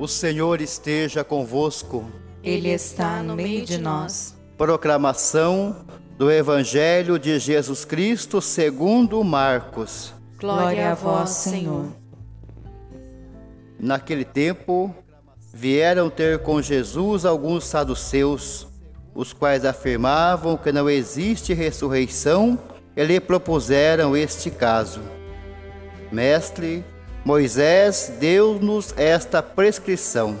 O Senhor esteja convosco. Ele está no meio de nós. Proclamação do Evangelho de Jesus Cristo segundo Marcos. Glória a vós, Senhor. Naquele tempo, vieram ter com Jesus alguns saduceus, os quais afirmavam que não existe ressurreição e lhe propuseram este caso. Mestre, Moisés deu-nos esta prescrição: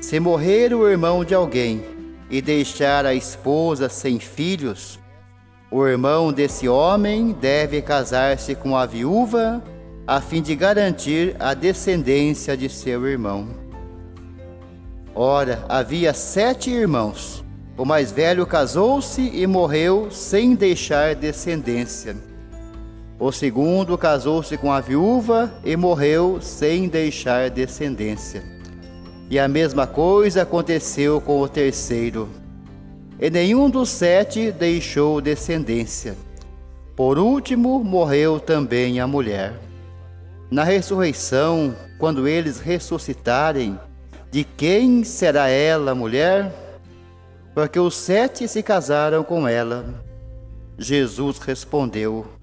se morrer o irmão de alguém e deixar a esposa sem filhos, o irmão desse homem deve casar-se com a viúva a fim de garantir a descendência de seu irmão. Ora, havia sete irmãos. O mais velho casou-se e morreu sem deixar descendência. O segundo casou-se com a viúva e morreu sem deixar descendência. E a mesma coisa aconteceu com o terceiro. E nenhum dos sete deixou descendência. Por último, morreu também a mulher. Na ressurreição, quando eles ressuscitarem, de quem será ela mulher? Porque os sete se casaram com ela. Jesus respondeu: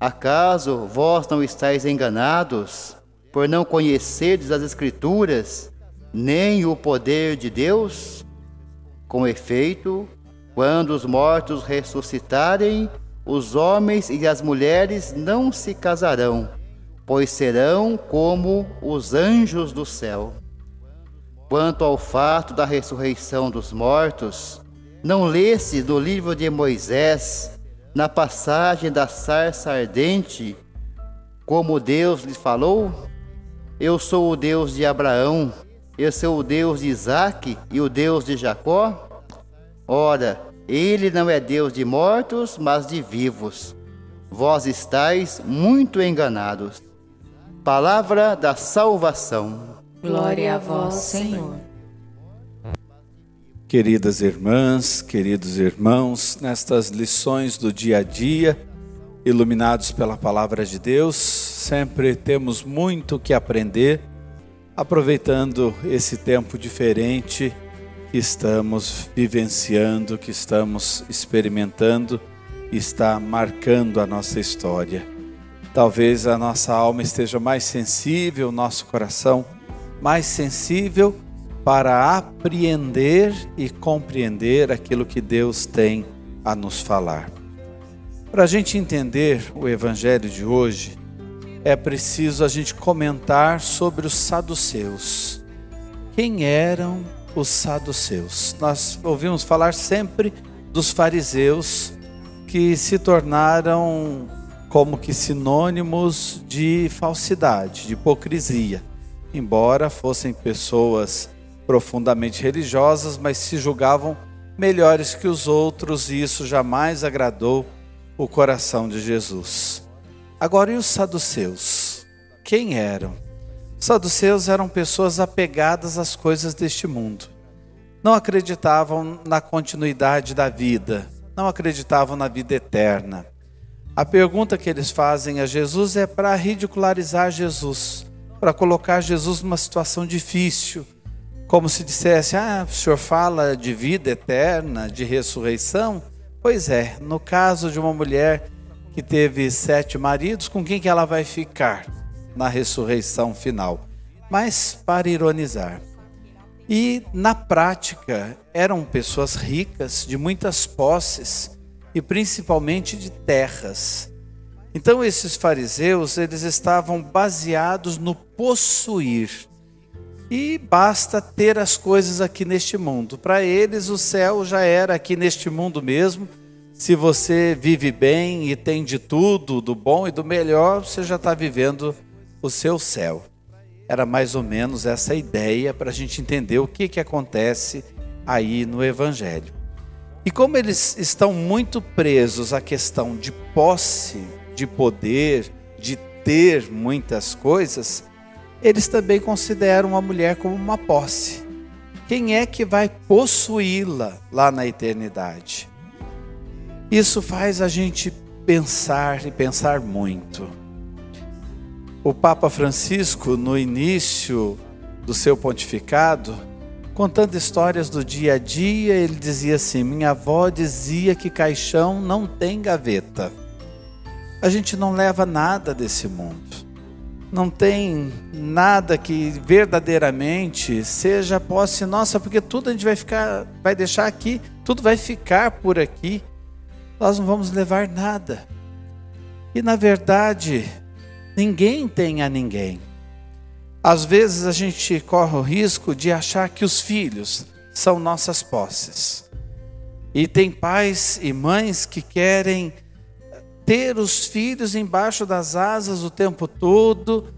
Acaso vós não estáis enganados, por não conhecerdes as Escrituras, nem o poder de Deus? Com efeito, quando os mortos ressuscitarem, os homens e as mulheres não se casarão, pois serão como os anjos do céu. Quanto ao fato da ressurreição dos mortos, não lesse no livro de Moisés na passagem da sarça ardente, como Deus lhe falou: Eu sou o Deus de Abraão, eu sou o Deus de Isaque e o Deus de Jacó? Ora, ele não é Deus de mortos, mas de vivos. Vós estáis muito enganados. Palavra da salvação. Glória a vós, Senhor. Queridas irmãs, queridos irmãos, nestas lições do dia a dia, iluminados pela palavra de Deus, sempre temos muito que aprender, aproveitando esse tempo diferente que estamos vivenciando, que estamos experimentando, está marcando a nossa história. Talvez a nossa alma esteja mais sensível, nosso coração mais sensível para apreender e compreender aquilo que Deus tem a nos falar. Para a gente entender o Evangelho de hoje, é preciso a gente comentar sobre os saduceus. Quem eram os saduceus? Nós ouvimos falar sempre dos fariseus que se tornaram como que sinônimos de falsidade, de hipocrisia, embora fossem pessoas profundamente religiosas, mas se julgavam melhores que os outros, e isso jamais agradou o coração de Jesus. Agora, e os saduceus? Quem eram? Saduceus eram pessoas apegadas às coisas deste mundo. Não acreditavam na continuidade da vida, não acreditavam na vida eterna. A pergunta que eles fazem a Jesus é para ridicularizar Jesus, para colocar Jesus numa situação difícil como se dissesse: Ah, o senhor fala de vida eterna, de ressurreição? Pois é, no caso de uma mulher que teve sete maridos, com quem que ela vai ficar na ressurreição final? Mas para ironizar. E na prática eram pessoas ricas, de muitas posses e principalmente de terras. Então esses fariseus, eles estavam baseados no possuir e basta ter as coisas aqui neste mundo. Para eles, o céu já era aqui neste mundo mesmo. Se você vive bem e tem de tudo, do bom e do melhor, você já está vivendo o seu céu. Era mais ou menos essa ideia para a gente entender o que, que acontece aí no Evangelho. E como eles estão muito presos à questão de posse, de poder, de ter muitas coisas, eles também consideram a mulher como uma posse. Quem é que vai possuí-la lá na eternidade? Isso faz a gente pensar e pensar muito. O Papa Francisco, no início do seu pontificado, contando histórias do dia a dia, ele dizia assim: Minha avó dizia que caixão não tem gaveta. A gente não leva nada desse mundo. Não tem nada que verdadeiramente seja posse nossa, porque tudo a gente vai ficar, vai deixar aqui, tudo vai ficar por aqui. Nós não vamos levar nada. E na verdade, ninguém tem a ninguém. Às vezes a gente corre o risco de achar que os filhos são nossas posses. E tem pais e mães que querem ter os filhos embaixo das asas o tempo todo,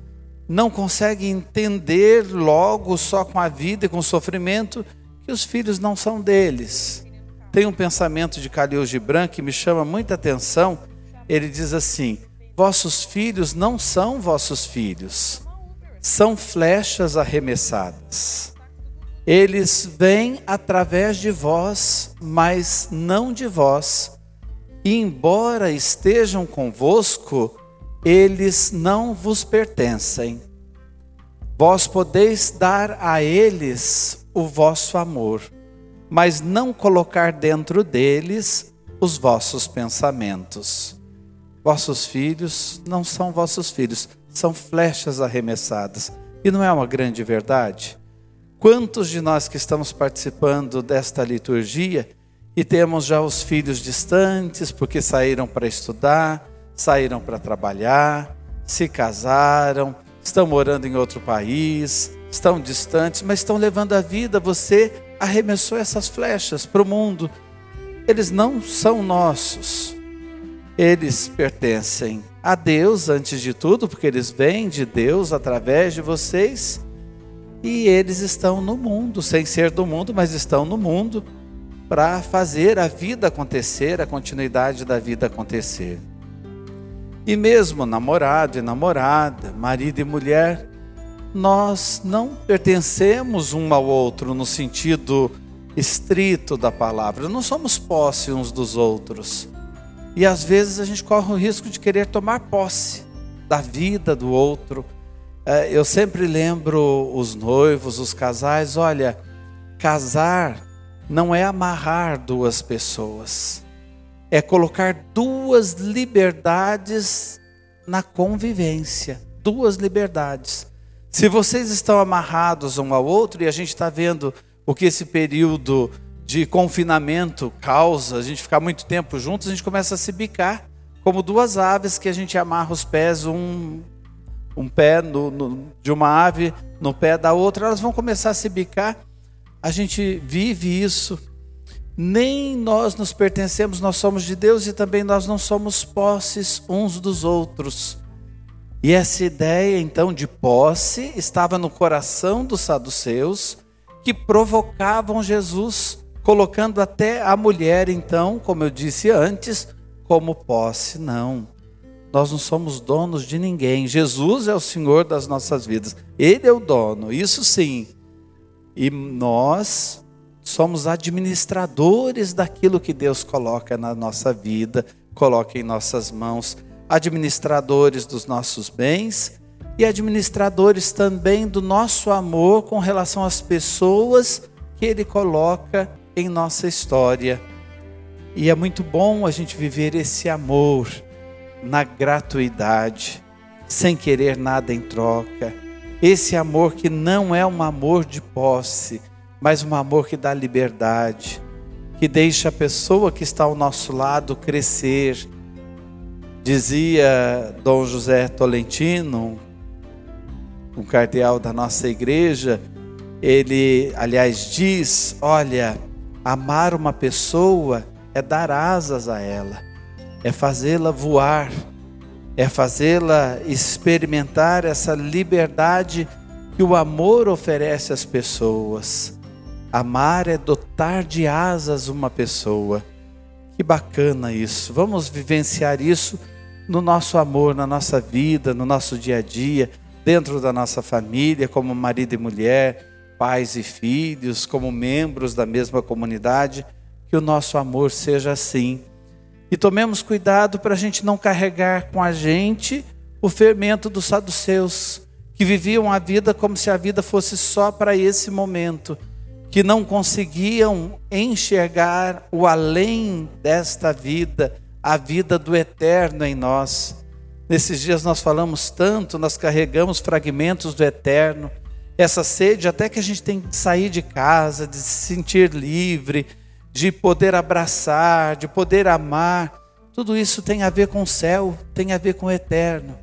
não conseguem entender logo só com a vida e com o sofrimento que os filhos não são deles. Tem um pensamento de Khalil Gibran que me chama muita atenção. Ele diz assim: Vossos filhos não são vossos filhos são flechas arremessadas. Eles vêm através de vós, mas não de vós. E embora estejam convosco, eles não vos pertencem. Vós podeis dar a eles o vosso amor, mas não colocar dentro deles os vossos pensamentos. Vossos filhos não são vossos filhos, são flechas arremessadas. E não é uma grande verdade? Quantos de nós que estamos participando desta liturgia e temos já os filhos distantes porque saíram para estudar, saíram para trabalhar, se casaram, estão morando em outro país, estão distantes, mas estão levando a vida. Você arremessou essas flechas para o mundo. Eles não são nossos, eles pertencem a Deus antes de tudo, porque eles vêm de Deus através de vocês e eles estão no mundo, sem ser do mundo, mas estão no mundo para fazer a vida acontecer, a continuidade da vida acontecer. E mesmo namorado e namorada, marido e mulher, nós não pertencemos um ao outro no sentido estrito da palavra, não somos posse uns dos outros. E às vezes a gente corre o risco de querer tomar posse da vida do outro. É, eu sempre lembro os noivos, os casais: olha, casar não é amarrar duas pessoas, é colocar duas liberdades na convivência duas liberdades. Se vocês estão amarrados um ao outro, e a gente está vendo o que esse período de confinamento causa, a gente ficar muito tempo juntos, a gente começa a se bicar, como duas aves que a gente amarra os pés, um, um pé no, no, de uma ave no pé da outra, elas vão começar a se bicar. A gente vive isso. Nem nós nos pertencemos, nós somos de Deus e também nós não somos posses uns dos outros. E essa ideia então de posse estava no coração dos saduceus que provocavam Jesus colocando até a mulher, então, como eu disse antes, como posse. Não. Nós não somos donos de ninguém. Jesus é o Senhor das nossas vidas. Ele é o dono, isso sim. E nós somos administradores daquilo que Deus coloca na nossa vida, coloca em nossas mãos, administradores dos nossos bens e administradores também do nosso amor com relação às pessoas que Ele coloca em nossa história. E é muito bom a gente viver esse amor na gratuidade, sem querer nada em troca. Esse amor que não é um amor de posse, mas um amor que dá liberdade, que deixa a pessoa que está ao nosso lado crescer. Dizia Dom José Tolentino, um cardeal da nossa igreja, ele, aliás, diz: Olha, Amar uma pessoa é dar asas a ela, é fazê-la voar, é fazê-la experimentar essa liberdade que o amor oferece às pessoas. Amar é dotar de asas uma pessoa. Que bacana isso. Vamos vivenciar isso no nosso amor, na nossa vida, no nosso dia a dia, dentro da nossa família, como marido e mulher pais e filhos, como membros da mesma comunidade, que o nosso amor seja assim. E tomemos cuidado para a gente não carregar com a gente o fermento dos saduceus, que viviam a vida como se a vida fosse só para esse momento, que não conseguiam enxergar o além desta vida, a vida do eterno em nós. Nesses dias nós falamos tanto, nós carregamos fragmentos do eterno, essa sede até que a gente tem que sair de casa, de se sentir livre, de poder abraçar, de poder amar. Tudo isso tem a ver com o céu, tem a ver com o eterno.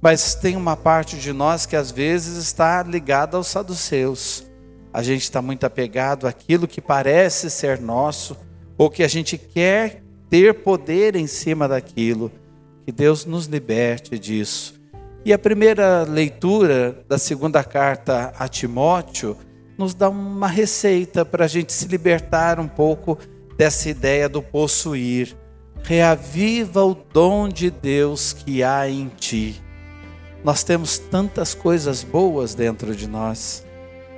Mas tem uma parte de nós que às vezes está ligada aos saduceus. A gente está muito apegado àquilo que parece ser nosso, ou que a gente quer ter poder em cima daquilo. Que Deus nos liberte disso. E a primeira leitura da segunda carta a Timóteo nos dá uma receita para a gente se libertar um pouco dessa ideia do possuir. Reaviva o dom de Deus que há em ti. Nós temos tantas coisas boas dentro de nós.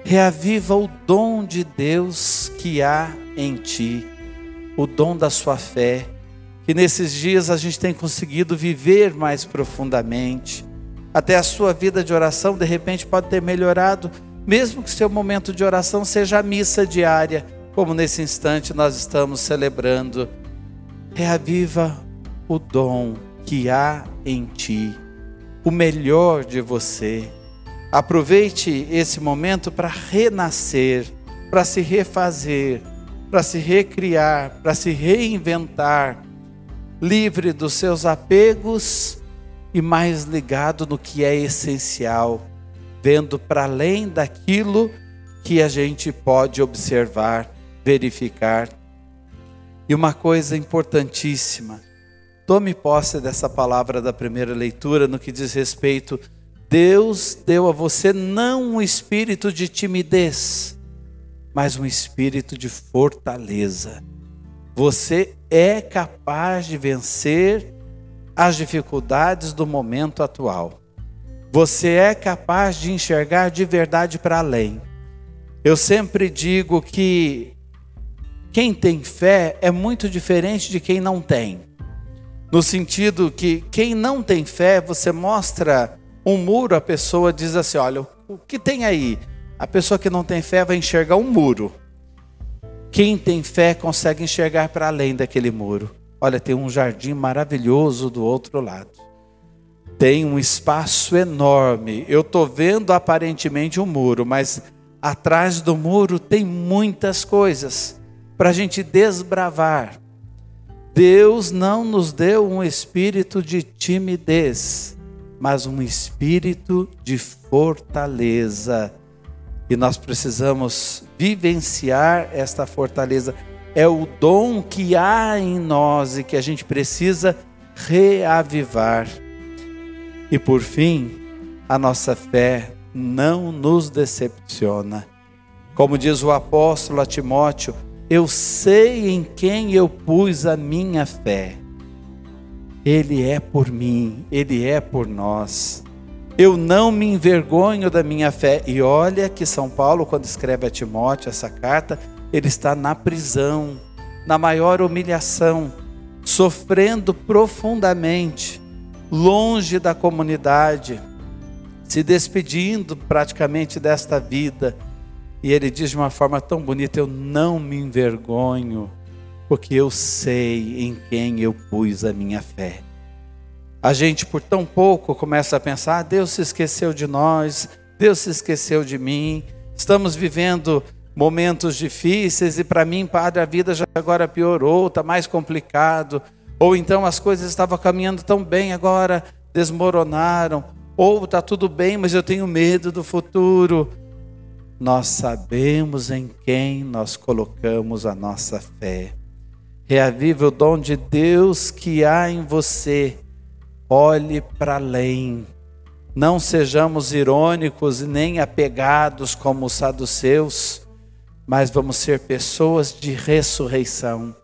Reaviva o dom de Deus que há em ti, o dom da sua fé, que nesses dias a gente tem conseguido viver mais profundamente até a sua vida de oração de repente pode ter melhorado, mesmo que seu momento de oração seja a missa diária, como nesse instante nós estamos celebrando. Reaviva o dom que há em ti, o melhor de você. Aproveite esse momento para renascer, para se refazer, para se recriar, para se reinventar, livre dos seus apegos e mais ligado no que é essencial, vendo para além daquilo que a gente pode observar, verificar. E uma coisa importantíssima, tome posse dessa palavra da primeira leitura no que diz respeito Deus deu a você não um espírito de timidez, mas um espírito de fortaleza. Você é capaz de vencer as dificuldades do momento atual. Você é capaz de enxergar de verdade para além. Eu sempre digo que quem tem fé é muito diferente de quem não tem. No sentido que quem não tem fé, você mostra um muro, a pessoa diz assim: olha, o que tem aí? A pessoa que não tem fé vai enxergar um muro. Quem tem fé consegue enxergar para além daquele muro. Olha, tem um jardim maravilhoso do outro lado. Tem um espaço enorme. Eu estou vendo aparentemente um muro, mas atrás do muro tem muitas coisas para a gente desbravar. Deus não nos deu um espírito de timidez, mas um espírito de fortaleza. E nós precisamos vivenciar esta fortaleza é o dom que há em nós e que a gente precisa reavivar. E por fim, a nossa fé não nos decepciona. Como diz o apóstolo a Timóteo, eu sei em quem eu pus a minha fé. Ele é por mim, ele é por nós. Eu não me envergonho da minha fé. E olha que São Paulo, quando escreve a Timóteo essa carta, ele está na prisão, na maior humilhação, sofrendo profundamente, longe da comunidade, se despedindo praticamente desta vida. E ele diz de uma forma tão bonita: Eu não me envergonho, porque eu sei em quem eu pus a minha fé. A gente, por tão pouco, começa a pensar: ah, Deus se esqueceu de nós, Deus se esqueceu de mim. Estamos vivendo momentos difíceis e para mim, padre, a vida já agora piorou, está mais complicado. Ou então as coisas estavam caminhando tão bem, agora desmoronaram. Ou está tudo bem, mas eu tenho medo do futuro. Nós sabemos em quem nós colocamos a nossa fé. Reavive o dom de Deus que há em você. Olhe para além. Não sejamos irônicos nem apegados como os saduceus mas vamos ser pessoas de ressurreição,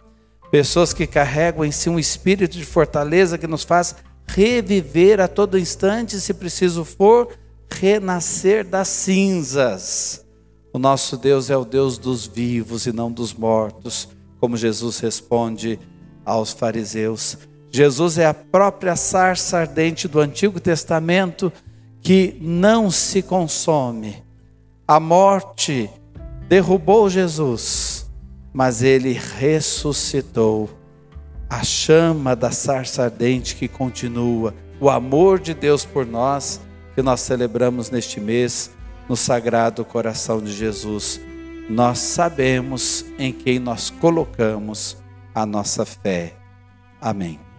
pessoas que carregam em si um espírito de fortaleza que nos faz reviver a todo instante, se preciso for, renascer das cinzas. O nosso Deus é o Deus dos vivos e não dos mortos, como Jesus responde aos fariseus. Jesus é a própria sarça ardente do Antigo Testamento que não se consome. A morte derrubou Jesus, mas ele ressuscitou. A chama da sarça ardente que continua, o amor de Deus por nós, que nós celebramos neste mês no Sagrado Coração de Jesus. Nós sabemos em quem nós colocamos a nossa fé. Amém.